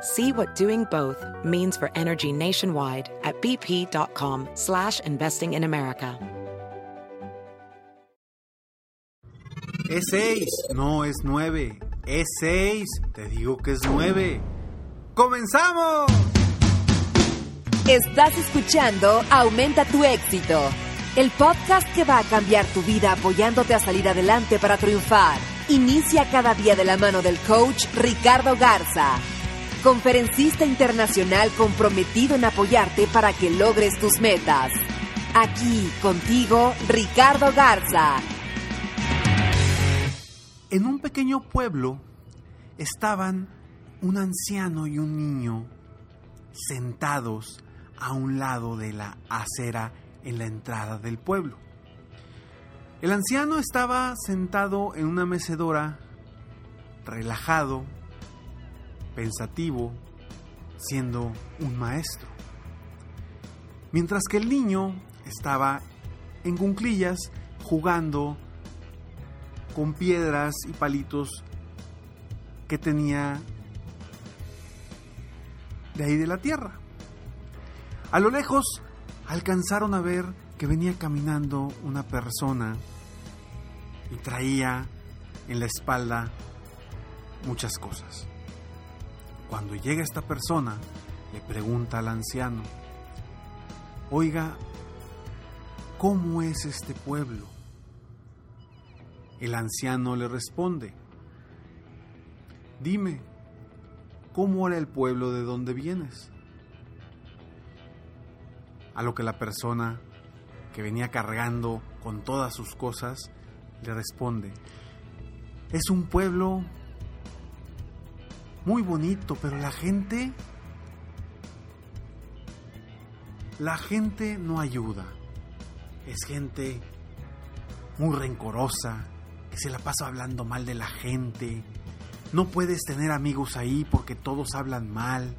See what doing both means for energy nationwide at bp.com slash investing in America. Es seis, no es nueve. Es seis, te digo que es nueve. ¡Comenzamos! Estás escuchando Aumenta tu éxito, el podcast que va a cambiar tu vida apoyándote a salir adelante para triunfar. Inicia cada día de la mano del coach Ricardo Garza, conferencista internacional comprometido en apoyarte para que logres tus metas. Aquí contigo, Ricardo Garza. En un pequeño pueblo estaban un anciano y un niño sentados a un lado de la acera en la entrada del pueblo. El anciano estaba sentado en una mecedora, relajado, pensativo, siendo un maestro. Mientras que el niño estaba en cunclillas jugando con piedras y palitos que tenía de ahí de la tierra. A lo lejos alcanzaron a ver que venía caminando una persona y traía en la espalda muchas cosas. Cuando llega esta persona, le pregunta al anciano, oiga, ¿cómo es este pueblo? El anciano le responde, dime, ¿cómo era el pueblo de donde vienes? A lo que la persona que venía cargando con todas sus cosas le responde, es un pueblo muy bonito, pero la gente, la gente no ayuda. Es gente muy rencorosa, que se la pasa hablando mal de la gente. No puedes tener amigos ahí porque todos hablan mal.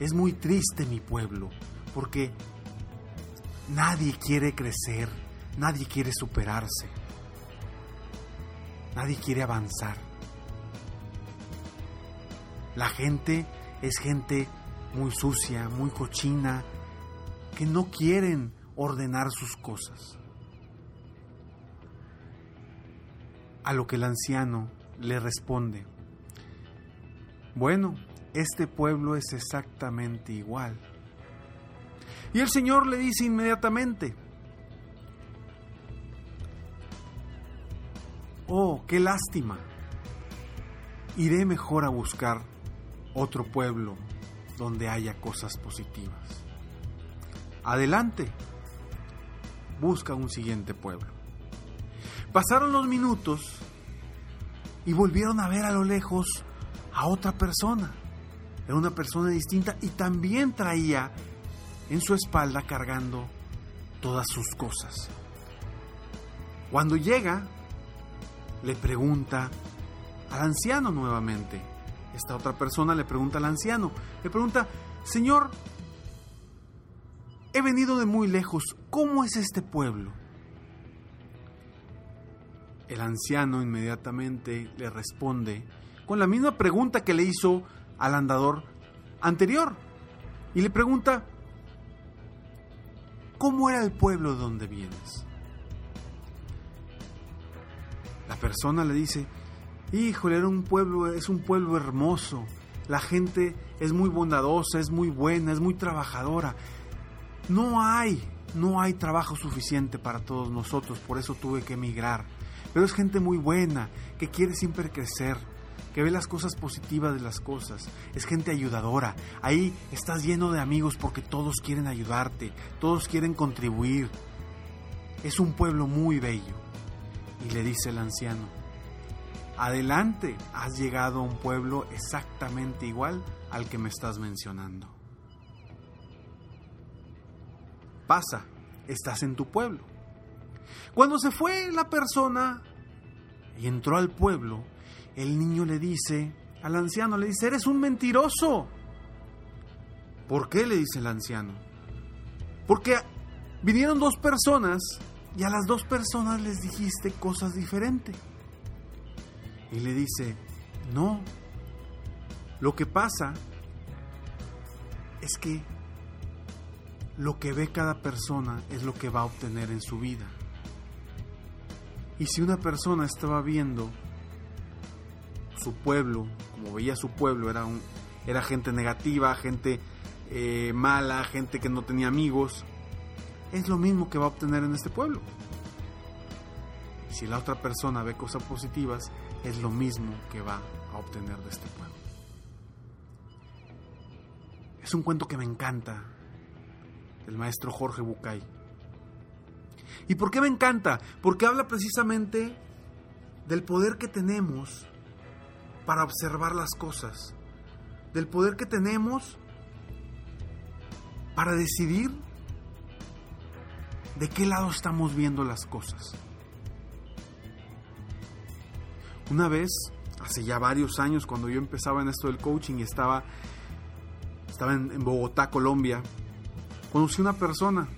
Es muy triste mi pueblo, porque nadie quiere crecer, nadie quiere superarse, nadie quiere avanzar. La gente es gente muy sucia, muy cochina, que no quieren ordenar sus cosas. A lo que el anciano le responde, bueno, este pueblo es exactamente igual. Y el Señor le dice inmediatamente, oh, qué lástima, iré mejor a buscar otro pueblo donde haya cosas positivas. Adelante, busca un siguiente pueblo. Pasaron los minutos y volvieron a ver a lo lejos a otra persona. Era una persona distinta y también traía en su espalda cargando todas sus cosas. Cuando llega, le pregunta al anciano nuevamente. Esta otra persona le pregunta al anciano, le pregunta, Señor, he venido de muy lejos, ¿cómo es este pueblo? El anciano inmediatamente le responde con la misma pregunta que le hizo al andador anterior. Y le pregunta, ¿cómo era el pueblo donde vienes? La persona le dice, híjole, era un pueblo, es un pueblo hermoso. La gente es muy bondadosa, es muy buena, es muy trabajadora. No hay no hay trabajo suficiente para todos nosotros, por eso tuve que emigrar. Pero es gente muy buena, que quiere siempre crecer, que ve las cosas positivas de las cosas. Es gente ayudadora. Ahí estás lleno de amigos porque todos quieren ayudarte, todos quieren contribuir. Es un pueblo muy bello. Y le dice el anciano, adelante, has llegado a un pueblo exactamente igual al que me estás mencionando. Pasa, estás en tu pueblo. Cuando se fue la persona y entró al pueblo, el niño le dice, al anciano le dice, eres un mentiroso. ¿Por qué? le dice el anciano. Porque vinieron dos personas y a las dos personas les dijiste cosas diferentes. Y le dice, no, lo que pasa es que lo que ve cada persona es lo que va a obtener en su vida. Y si una persona estaba viendo su pueblo, como veía su pueblo, era, un, era gente negativa, gente eh, mala, gente que no tenía amigos, es lo mismo que va a obtener en este pueblo. Si la otra persona ve cosas positivas, es lo mismo que va a obtener de este pueblo. Es un cuento que me encanta, del maestro Jorge Bucay. ¿Y por qué me encanta? Porque habla precisamente del poder que tenemos para observar las cosas, del poder que tenemos para decidir de qué lado estamos viendo las cosas. Una vez, hace ya varios años, cuando yo empezaba en esto del coaching y estaba, estaba en, Bogotá, Colombia, conocí una persona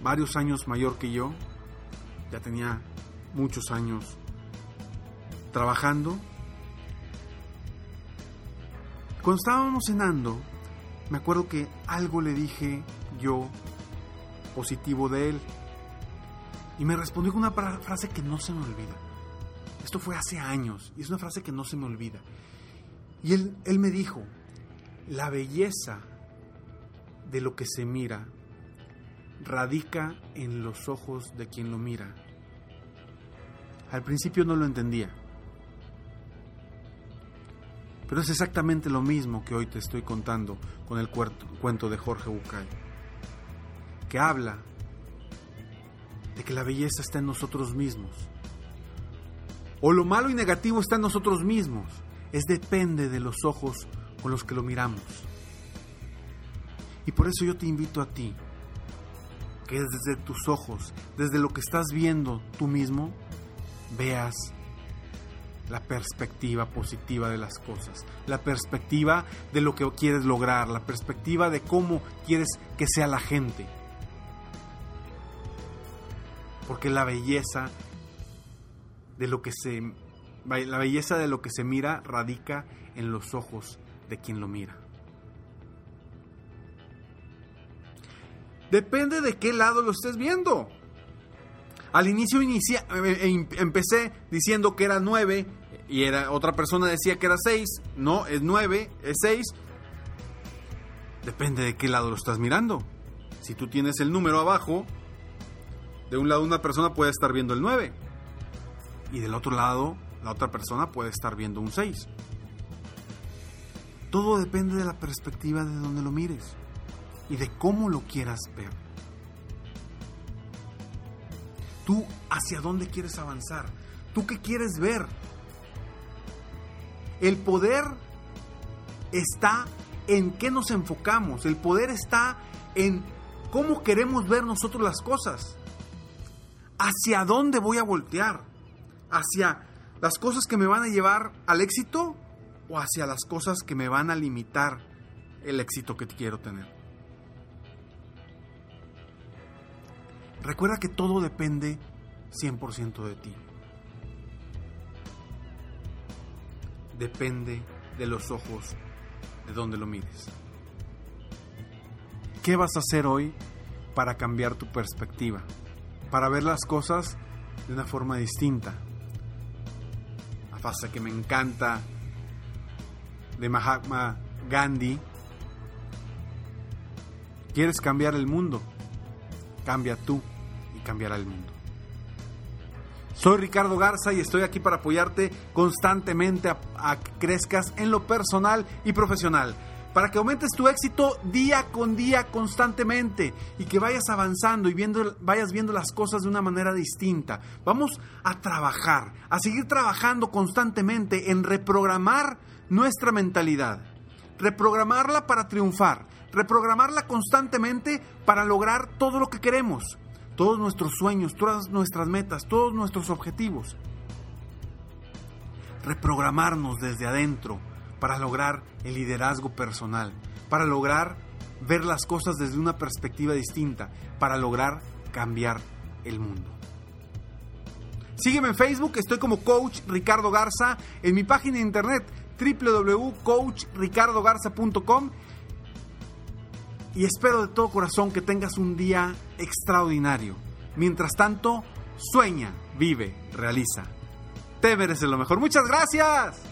varios años mayor que yo, ya tenía muchos años trabajando. Cuando estábamos cenando, me acuerdo que algo le dije yo positivo de él. Y me respondió con una frase que no se me olvida. Esto fue hace años y es una frase que no se me olvida. Y él, él me dijo, la belleza de lo que se mira radica en los ojos de quien lo mira. Al principio no lo entendía. Pero es exactamente lo mismo que hoy te estoy contando con el cuento de Jorge Bucay. Que habla de que la belleza está en nosotros mismos. O lo malo y negativo está en nosotros mismos. Es depende de los ojos con los que lo miramos. Y por eso yo te invito a ti, que desde tus ojos, desde lo que estás viendo tú mismo, veas la perspectiva positiva de las cosas, la perspectiva de lo que quieres lograr, la perspectiva de cómo quieres que sea la gente. Porque la belleza de lo que se la belleza de lo que se mira radica en los ojos de quien lo mira. Depende de qué lado lo estés viendo. Al inicio inicia, eh, eh, empecé diciendo que era 9 y era, otra persona decía que era 6. No, es 9, es 6. Depende de qué lado lo estás mirando. Si tú tienes el número abajo, de un lado una persona puede estar viendo el 9 y del otro lado la otra persona puede estar viendo un 6. Todo depende de la perspectiva de donde lo mires y de cómo lo quieras ver. Tú hacia dónde quieres avanzar. Tú qué quieres ver. El poder está en qué nos enfocamos. El poder está en cómo queremos ver nosotros las cosas. ¿Hacia dónde voy a voltear? ¿Hacia las cosas que me van a llevar al éxito o hacia las cosas que me van a limitar el éxito que quiero tener? Recuerda que todo depende 100% de ti. Depende de los ojos de donde lo mires. ¿Qué vas a hacer hoy para cambiar tu perspectiva? Para ver las cosas de una forma distinta. Frase que me encanta de Mahatma Gandhi ¿Quieres cambiar el mundo? Cambia tú y cambiará el mundo. Soy Ricardo Garza y estoy aquí para apoyarte constantemente a, que crezcas en lo personal y profesional, para que aumentes tu éxito día con día constantemente y que vayas avanzando y viendo, vayas viendo las cosas de una manera distinta. Vamos a trabajar, a seguir trabajando constantemente en reprogramar nuestra mentalidad, reprogramarla para triunfar, reprogramarla constantemente para lograr todo lo que queremos todos nuestros sueños, todas nuestras metas, todos nuestros objetivos. Reprogramarnos desde adentro para lograr el liderazgo personal, para lograr ver las cosas desde una perspectiva distinta, para lograr cambiar el mundo. Sígueme en Facebook, estoy como Coach Ricardo Garza, en mi página de internet www.coachricardogarza.com y espero de todo corazón que tengas un día extraordinario. Mientras tanto, sueña, vive, realiza. Te mereces lo mejor. Muchas gracias.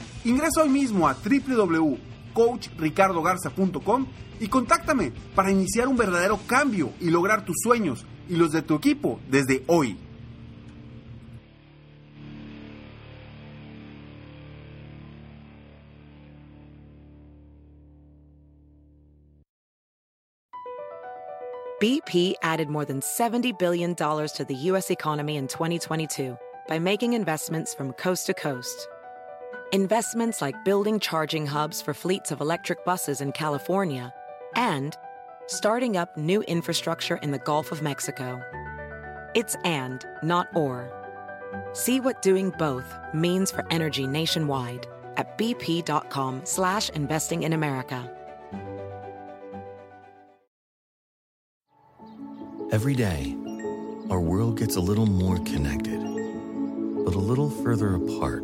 Ingresa hoy mismo a www.coachricardogarza.com y contáctame para iniciar un verdadero cambio y lograr tus sueños y los de tu equipo desde hoy. BP added more than $70 billion to the U.S. economy in 2022 by making investments from coast to coast. Investments like building charging hubs for fleets of electric buses in California and starting up new infrastructure in the Gulf of Mexico. It's and, not or. See what doing both means for energy nationwide at bp.com slash investing in America. Every day, our world gets a little more connected, but a little further apart.